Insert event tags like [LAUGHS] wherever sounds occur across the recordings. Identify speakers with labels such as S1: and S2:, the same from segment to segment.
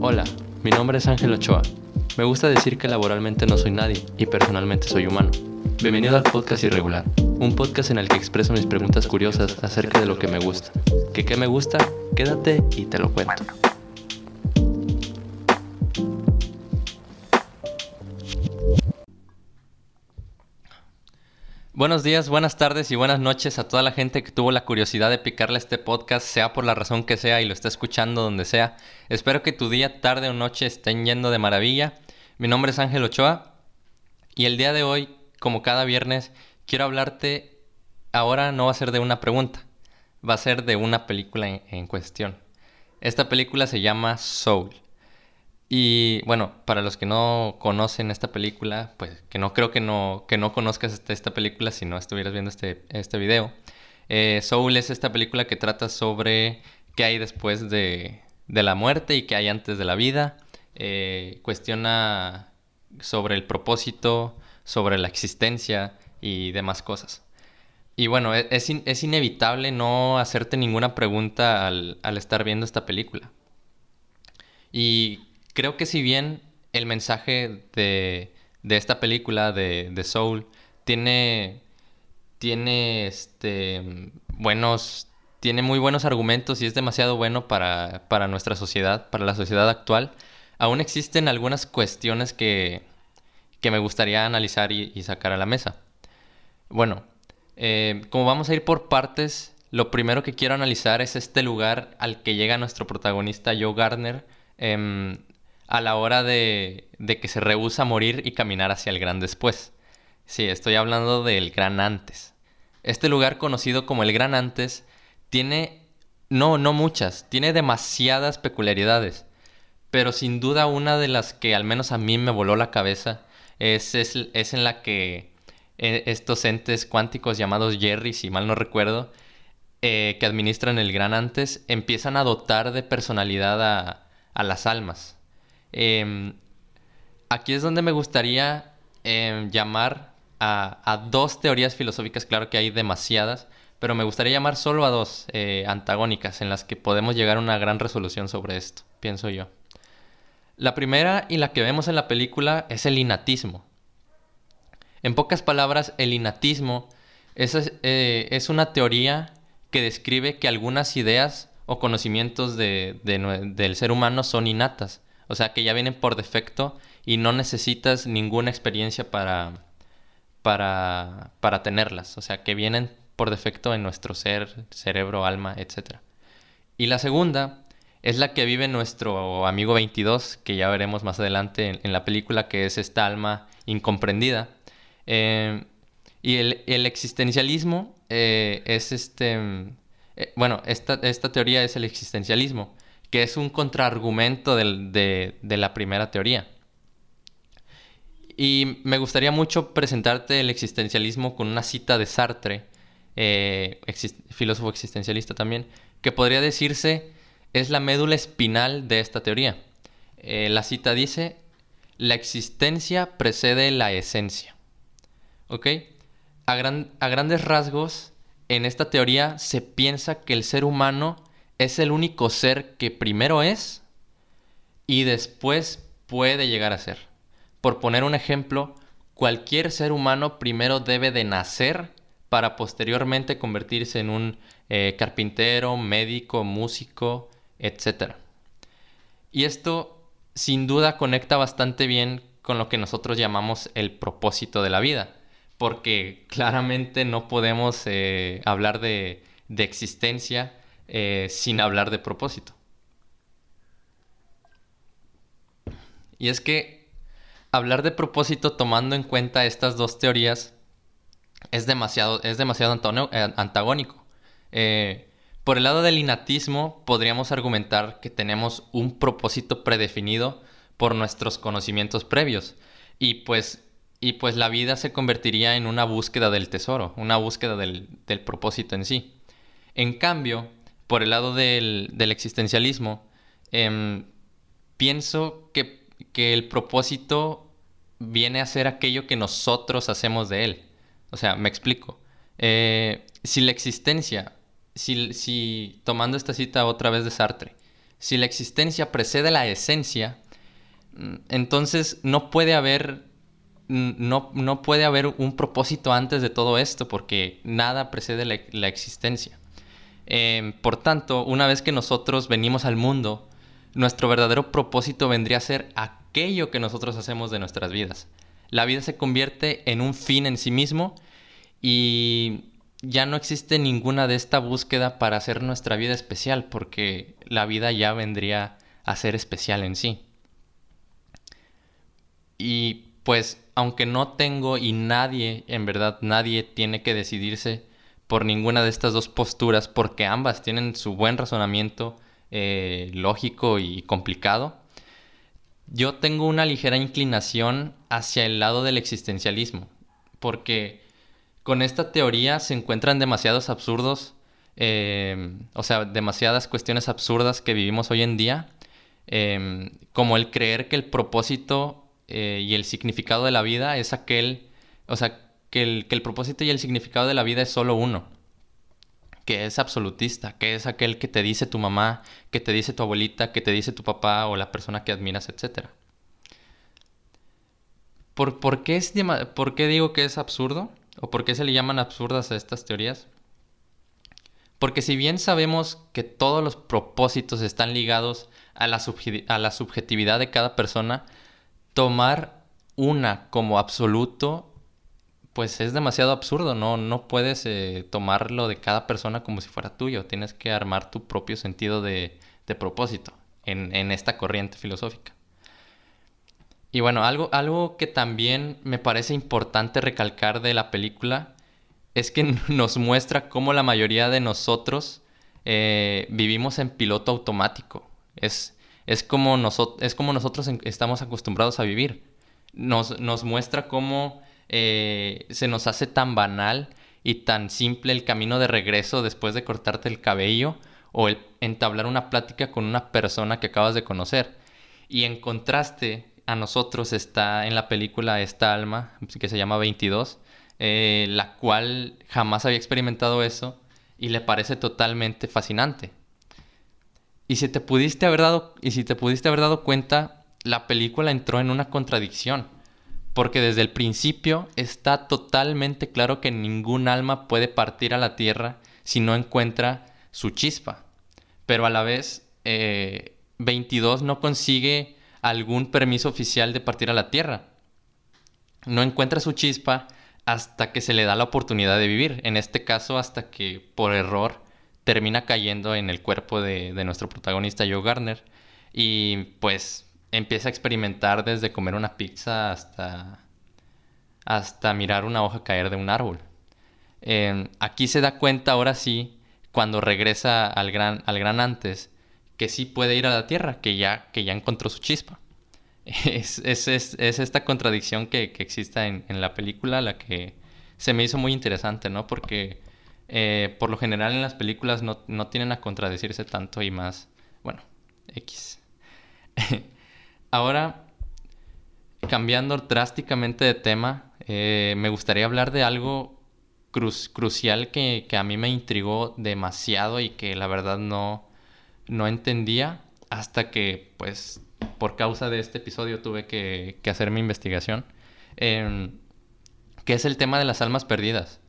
S1: Hola, mi nombre es Ángel Ochoa. Me gusta decir que laboralmente no soy nadie y personalmente soy humano. Bienvenido al podcast Irregular, un podcast en el que expreso mis preguntas curiosas acerca de lo que me gusta. ¿Que qué me gusta? Quédate y te lo cuento. Buenos días, buenas tardes y buenas noches a toda la gente que tuvo la curiosidad de picarle este podcast, sea por la razón que sea y lo está escuchando donde sea. Espero que tu día, tarde o noche estén yendo de maravilla. Mi nombre es Ángel Ochoa y el día de hoy, como cada viernes, quiero hablarte, ahora no va a ser de una pregunta, va a ser de una película en, en cuestión. Esta película se llama Soul. Y bueno, para los que no conocen esta película, pues que no creo que no, que no conozcas este, esta película si no estuvieras viendo este, este video. Eh, Soul es esta película que trata sobre qué hay después de, de la muerte y qué hay antes de la vida. Eh, cuestiona sobre el propósito, sobre la existencia y demás cosas. Y bueno, e, es, es inevitable no hacerte ninguna pregunta al, al estar viendo esta película. Y creo que si bien el mensaje de, de esta película de, de, Soul tiene, tiene este, buenos, tiene muy buenos argumentos y es demasiado bueno para, para nuestra sociedad, para la sociedad actual, aún existen algunas cuestiones que, que me gustaría analizar y, sacar a la mesa. Bueno, eh, como vamos a ir por partes, lo primero que quiero analizar es este lugar al que llega nuestro protagonista Joe Gardner. Eh, a la hora de, de que se rehúsa morir y caminar hacia el gran después. Sí, estoy hablando del gran antes. Este lugar conocido como el gran antes tiene, no, no muchas, tiene demasiadas peculiaridades, pero sin duda una de las que al menos a mí me voló la cabeza es, es, es en la que eh, estos entes cuánticos llamados Jerry, si mal no recuerdo, eh, que administran el gran antes, empiezan a dotar de personalidad a, a las almas. Eh, aquí es donde me gustaría eh, llamar a, dos teorías filosóficas, claro que hay demasiadas, pero me gustaría llamar solo a dos eh, antagónicas en las que podemos llegar a una gran resolución sobre esto, pienso yo. La primera y la que vemos en la película es el innatismo. En pocas palabras, el innatismo es, eh, es una teoría que describe que algunas ideas o conocimientos de, de, del ser humano son innatas o sea, que ya vienen por defecto y no necesitas ninguna experiencia para, para, para tenerlas. O sea, que vienen por defecto en nuestro ser, cerebro, alma, etc. Y la segunda es la que vive nuestro amigo 22, que ya veremos más adelante en, la película, que es esta alma incomprendida. Eh, y el, el, existencialismo eh, es este... Eh, bueno, esta, esta teoría es el existencialismo que es un contraargumento de, de, la primera teoría. Y me gustaría mucho presentarte el existencialismo con una cita de Sartre, eh, filósofo existencialista también, que podría decirse es la médula espinal de esta teoría. Eh, la cita dice, la existencia precede la esencia. ¿Ok? A, gran, a grandes rasgos, en esta teoría se piensa que el ser humano es el único ser que primero es y después puede llegar a ser. Por poner un ejemplo, cualquier ser humano primero debe de nacer para posteriormente convertirse en un eh, carpintero, médico, músico, etc. Y esto sin duda conecta bastante bien con lo que nosotros llamamos el propósito de la vida, porque claramente no podemos eh, hablar de, de existencia eh, sin hablar de propósito. Y es que hablar de propósito tomando en cuenta estas dos teorías es demasiado, es demasiado eh, antagónico. Eh, por el lado del innatismo, podríamos argumentar que tenemos un propósito predefinido por nuestros conocimientos previos. Y pues, y pues la vida se convertiría en una búsqueda del tesoro, una búsqueda del propósito en sí. En cambio, por el lado del, existencialismo, eh, pienso que, el propósito viene a ser aquello que nosotros hacemos de él. O sea, me explico. Eh, si la existencia, si, si, tomando esta cita otra vez de Sartre, si la existencia precede la esencia, mm, entonces no puede haber no, no, puede haber un propósito antes de todo esto porque nada precede la, existencia. Em, por tanto, una vez que nosotros venimos al mundo, nuestro verdadero propósito vendría a ser aquello que nosotros hacemos de nuestras vidas. La vida se convierte en un fin en sí mismo y ya no existe ninguna de esta búsqueda para hacer nuestra vida especial porque la vida ya vendría a ser especial en sí. Y pues aunque no tengo y nadie, en verdad nadie tiene que decidirse por ninguna de estas dos posturas porque ambas tienen su buen razonamiento eh, lógico y complicado, yo tengo una ligera inclinación hacia el lado del existencialismo porque con esta teoría se encuentran demasiados absurdos, eh, o sea, demasiadas cuestiones absurdas que vivimos hoy en día, eh, como el creer que el propósito eh, y el significado de la vida es aquel, o sea, que el, propósito y el significado de la vida es solo uno, que es absolutista, que es aquel que te dice tu mamá, que te dice tu abuelita, que te dice tu papá o la persona que admiras, etc. ¿Por, por, qué, es, ¿Por qué digo que es absurdo? ¿O por qué se le llaman absurdas a estas teorías? Porque si bien sabemos que todos los propósitos están ligados a la, a la subjetividad de cada persona, tomar una como absoluto, pues es demasiado absurdo, ¿no? No puedes eh, tomarlo de cada persona como si fuera tuyo, tienes que armar tu propio sentido de, propósito en, en, esta corriente filosófica. Y bueno, algo, algo que también me parece importante recalcar de la película es que [LAUGHS] nos muestra cómo la mayoría de nosotros eh, vivimos en piloto automático. Es, es como, es como nosotros estamos acostumbrados a vivir. Nos, nos muestra cómo eh, se nos hace tan banal y tan simple el camino de regreso después de cortarte el cabello o el entablar una plática con una persona que acabas de conocer. Y en contraste a nosotros está en la película esta alma, que se llama 22, eh, la cual jamás había experimentado eso y le parece totalmente fascinante. Y si te pudiste haber dado, y si te pudiste haber dado cuenta, la película entró en una contradicción. Porque desde el principio está totalmente claro que ningún alma puede partir a la tierra si no encuentra su chispa. Pero a la vez, 22 eh, no consigue algún permiso oficial de partir a la tierra. No encuentra su chispa hasta que se le da la oportunidad de vivir. En este caso, hasta que por error termina cayendo en el cuerpo de, nuestro protagonista Joe Garner y pues empieza a experimentar desde comer una pizza hasta, hasta mirar una hoja caer de un árbol. Em, aquí se da cuenta ahora sí, cuando regresa al gran, al gran antes, que sí puede ir a la Tierra, que ya, que ya encontró su chispa. [LAUGHS] Es, esta contradicción que, que existe en, en, la película la que se me hizo muy interesante, ¿no? Porque eh, por lo general en las películas no, tienen a contradecirse tanto y más, bueno, X. [LAUGHS] Ahora, cambiando drásticamente de tema, eh, me gustaría hablar de algo crucial que, a mí me intrigó demasiado y que la verdad no, no entendía hasta que, pues, por causa de este episodio tuve que, hacer mi investigación, em, que es el tema de las almas perdidas.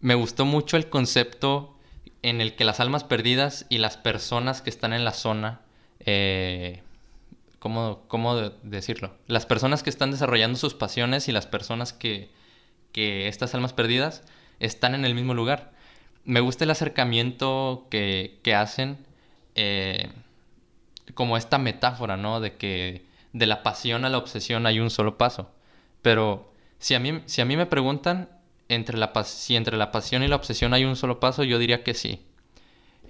S1: Me gustó mucho el concepto en el que las almas perdidas y las personas que están en la zona, eh, ¿cómo, decirlo? Las personas que están desarrollando sus pasiones y las personas que, que estas almas perdidas están en el mismo lugar. Me gusta el acercamiento que, que hacen eh, como esta metáfora, ¿no? De que de la pasión a la obsesión hay un solo paso. Pero si a mí, si a mí me preguntan, entre la, si entre la pasión y la obsesión hay un solo paso, yo diría que sí.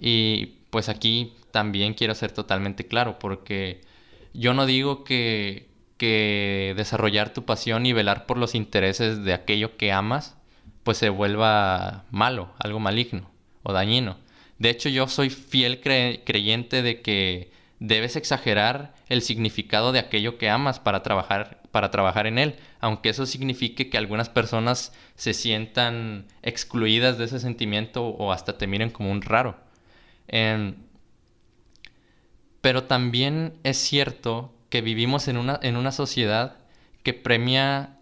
S1: Y pues aquí también quiero ser totalmente claro, porque yo no digo que, desarrollar tu pasión y velar por los intereses de aquello que amas, pues se vuelva malo, algo maligno o dañino. De hecho, yo soy fiel creyente de que debes exagerar el significado de aquello que amas para trabajar, para trabajar en él, aunque eso signifique que algunas personas se sientan excluidas de ese sentimiento o hasta te miren como un raro. Em, Pero también es cierto que vivimos en una, en una sociedad que premia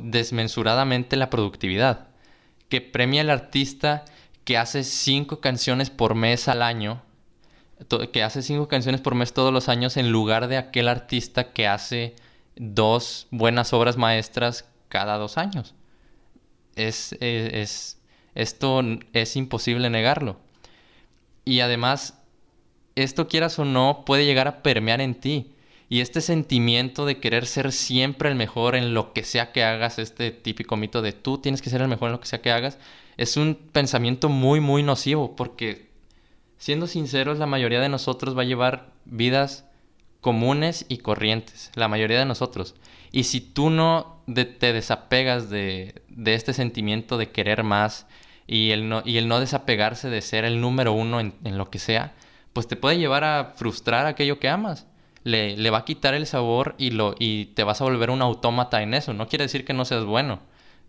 S1: desmensuradamente la productividad, que premia al artista que hace cinco canciones por mes al año, que hace cinco canciones por mes todos los años en lugar de aquel artista que hace dos buenas obras maestras cada dos años. Es, es, esto es imposible negarlo. Y además, esto quieras o no, puede llegar a permear en ti. Y este sentimiento de querer ser siempre el mejor en lo que sea que hagas, este típico mito de tú tienes que ser el mejor en lo que sea que hagas, es un pensamiento muy, muy nocivo, porque siendo sinceros, la mayoría de nosotros va a llevar vidas comunes y corrientes, la mayoría de nosotros. Y si tú no te desapegas de, este sentimiento de querer más y el, no, y el no desapegarse de ser el número uno en, lo que sea, pues te puede llevar a frustrar aquello que amas. Le, le, va a quitar el sabor y, lo, y te vas a volver un autómata en eso. No quiere decir que no seas bueno,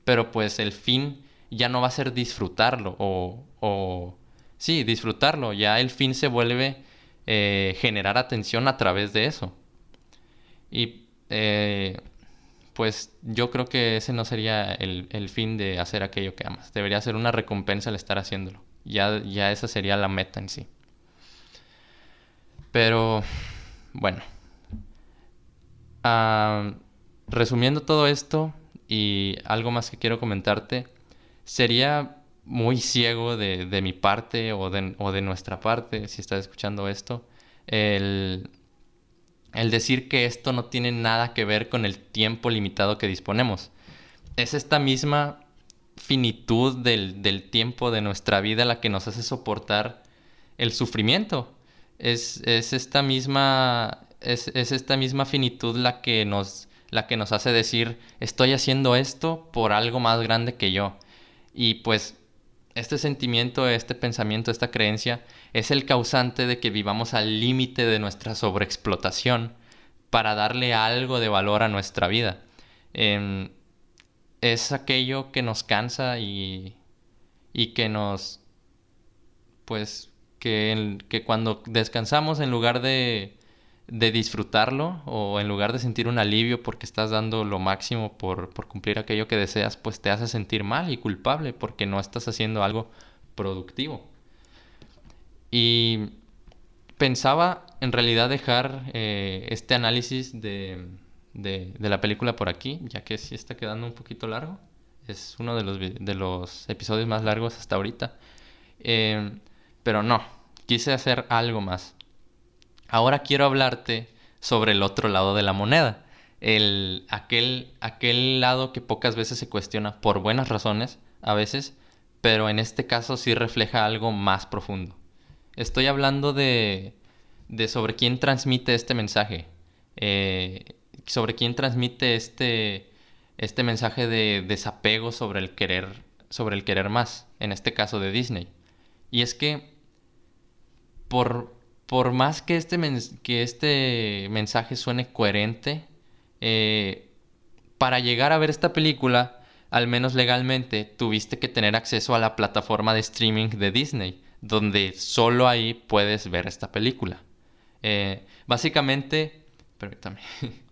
S1: pero pues el fin ya no va a ser disfrutarlo o, o sí, disfrutarlo. Ya el fin se vuelve eh, generar atención a través de eso. Y eh, pues yo creo que ese no sería el, fin de hacer aquello que amas. Debería ser una recompensa el estar haciéndolo. Ya, ya esa sería la meta en sí. Pero, bueno. Ah, resumiendo todo esto y algo más que quiero comentarte, sería muy ciego de, de mi parte o de, o de, nuestra parte, si estás escuchando esto, el, el decir que esto no tiene nada que ver con el tiempo limitado que disponemos. Es esta misma finitud del, del tiempo de nuestra vida la que nos hace soportar el sufrimiento. Es, es esta misma es, es, esta misma finitud la que nos la que nos hace decir estoy haciendo esto por algo más grande que yo y pues este sentimiento, este pensamiento, esta creencia es el causante de que vivamos al límite de nuestra sobreexplotación para darle algo de valor a nuestra vida. Em, es aquello que nos cansa y, y que nos, pues, que, que cuando descansamos en lugar de de disfrutarlo o en lugar de sentir un alivio porque estás dando lo máximo por, cumplir aquello que deseas, pues te hace sentir mal y culpable porque no estás haciendo algo productivo. Y pensaba en realidad dejar eh, este análisis de, de, la película por aquí, ya que sí está quedando un poquito largo. Es uno de los, de los episodios más largos hasta ahorita. Eh, pero no, quise hacer algo más. Ahora quiero hablarte sobre el otro lado de la moneda. El, aquel, aquel lado que pocas veces se cuestiona por buenas razones, a veces, pero en este caso sí refleja algo más profundo. Estoy hablando de, de sobre quién transmite este mensaje, eh, sobre quién transmite este, este mensaje de desapego sobre el querer, sobre el querer más, en este caso de Disney. Y es que por, por más que este, que este mensaje suene coherente, eh, para llegar a ver esta película, al menos legalmente, tuviste que tener acceso a la plataforma de streaming de Disney, donde solo ahí puedes ver esta película. Eh, básicamente, permítame. [LAUGHS]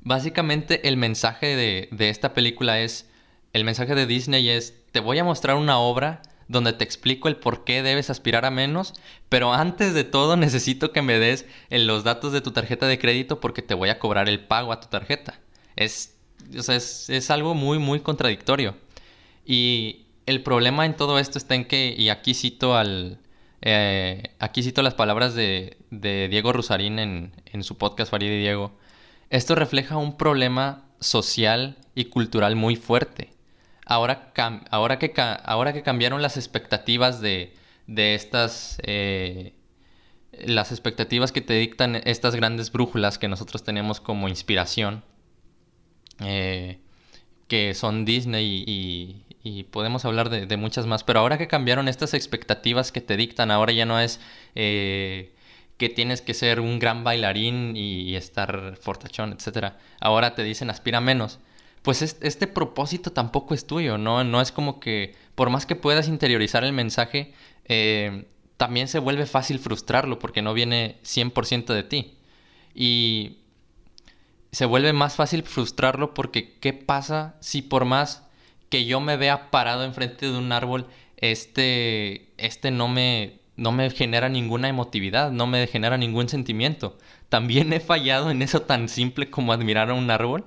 S1: Básicamente el mensaje de, de esta película es, el mensaje de Disney es, te voy a mostrar una obra donde te explico el por qué debes aspirar a menos, pero antes de todo necesito que me des los datos de tu tarjeta de crédito porque te voy a cobrar el pago a tu tarjeta. Es, es, algo muy, muy contradictorio. Y el problema en todo esto está en que, y aquí cito al... Eh, aquí cito las palabras de, Diego Rusarín en, en su podcast Farid y Diego. Esto refleja un problema social y cultural muy fuerte ahora, ahora, que, ahora que cambiaron las expectativas de, estas... Eh, las expectativas que te dictan estas grandes brújulas que nosotros tenemos como inspiración, eh, que son Disney y, podemos hablar de, muchas más, pero ahora que cambiaron estas expectativas que te dictan, ahora ya no es eh, que tienes que ser un gran bailarín y estar fortachón, etc. Ahora te dicen aspira menos pues este, propósito tampoco es tuyo, ¿no? No es como que, por más que puedas interiorizar el mensaje, eh, también se vuelve fácil frustrarlo porque no viene 100% de ti. Y se vuelve más fácil frustrarlo porque ¿qué pasa si por más que yo me vea parado enfrente de un árbol, este, este no me, no me genera ninguna emotividad, no me genera ningún sentimiento? También he fallado en eso tan simple como admirar a un árbol.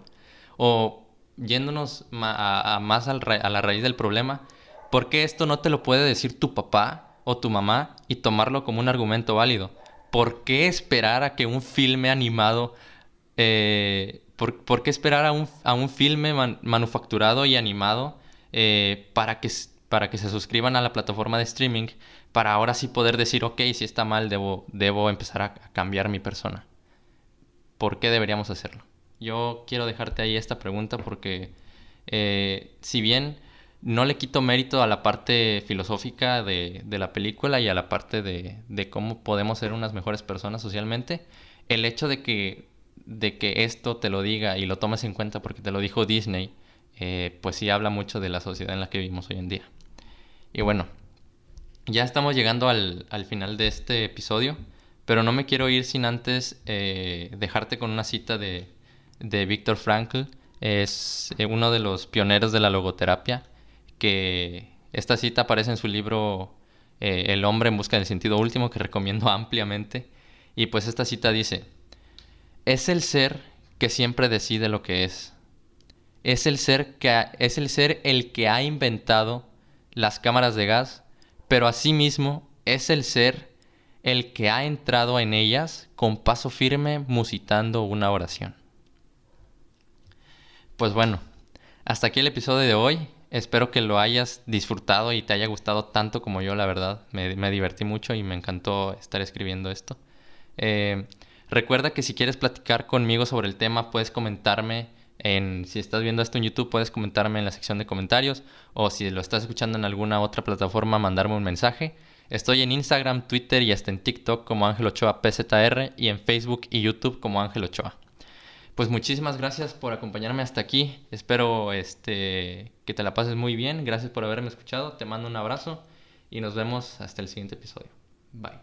S1: O yéndonos a, más a la raíz del problema, ¿por qué esto no te lo puede decir tu papá o tu mamá y tomarlo como un argumento válido? ¿Por qué esperar a que un filme animado... Eh, por, qué esperar a un, a filme manufacturado y animado eh, para, que, para que se suscriban a la plataforma de streaming para ahora sí poder decir, ok, si está mal, debo, debo empezar a cambiar mi persona? ¿Por qué deberíamos hacerlo? Yo quiero dejarte ahí esta pregunta porque eh, si bien no le quito mérito a la parte filosófica de, la película y a la parte de, cómo podemos ser unas mejores personas socialmente, el hecho de que, de que esto te lo diga y lo tomes en cuenta porque te lo dijo Disney, eh, pues sí habla mucho de la sociedad en la que vivimos hoy en día. Y bueno, ya estamos llegando al, al final de este episodio, pero no me quiero ir sin antes eh, dejarte con una cita de, de Viktor Frankl. Es eh, uno de los pioneros de la logoterapia, que esta cita aparece en su libro eh, El hombre en busca del sentido último, que recomiendo [LAUGHS] ampliamente. Y pues esta cita dice, es el ser que siempre decide lo que es. Es el ser, que es el, ser el que ha inventado las cámaras de gas, pero asimismo es el ser el que ha entrado en ellas con paso firme musitando una oración. Pues bueno, hasta aquí el episodio de hoy. Espero que lo hayas disfrutado y te haya gustado tanto como yo, la verdad. Me, divertí mucho y me encantó estar escribiendo esto. Eh, recuerda que si quieres platicar conmigo sobre el tema, puedes comentarme en, si estás viendo esto en YouTube, puedes comentarme en la sección de comentarios o si lo estás escuchando en alguna otra plataforma, mandarme un mensaje. Estoy en Instagram, Twitter y hasta en TikTok como Ángel Ochoa PZR y en Facebook y YouTube como Ángel Ochoa pues muchísimas gracias por acompañarme hasta aquí. Espero este, que te la pases muy bien. Gracias por haberme escuchado. Te mando un abrazo y nos vemos hasta el siguiente episodio. Bye.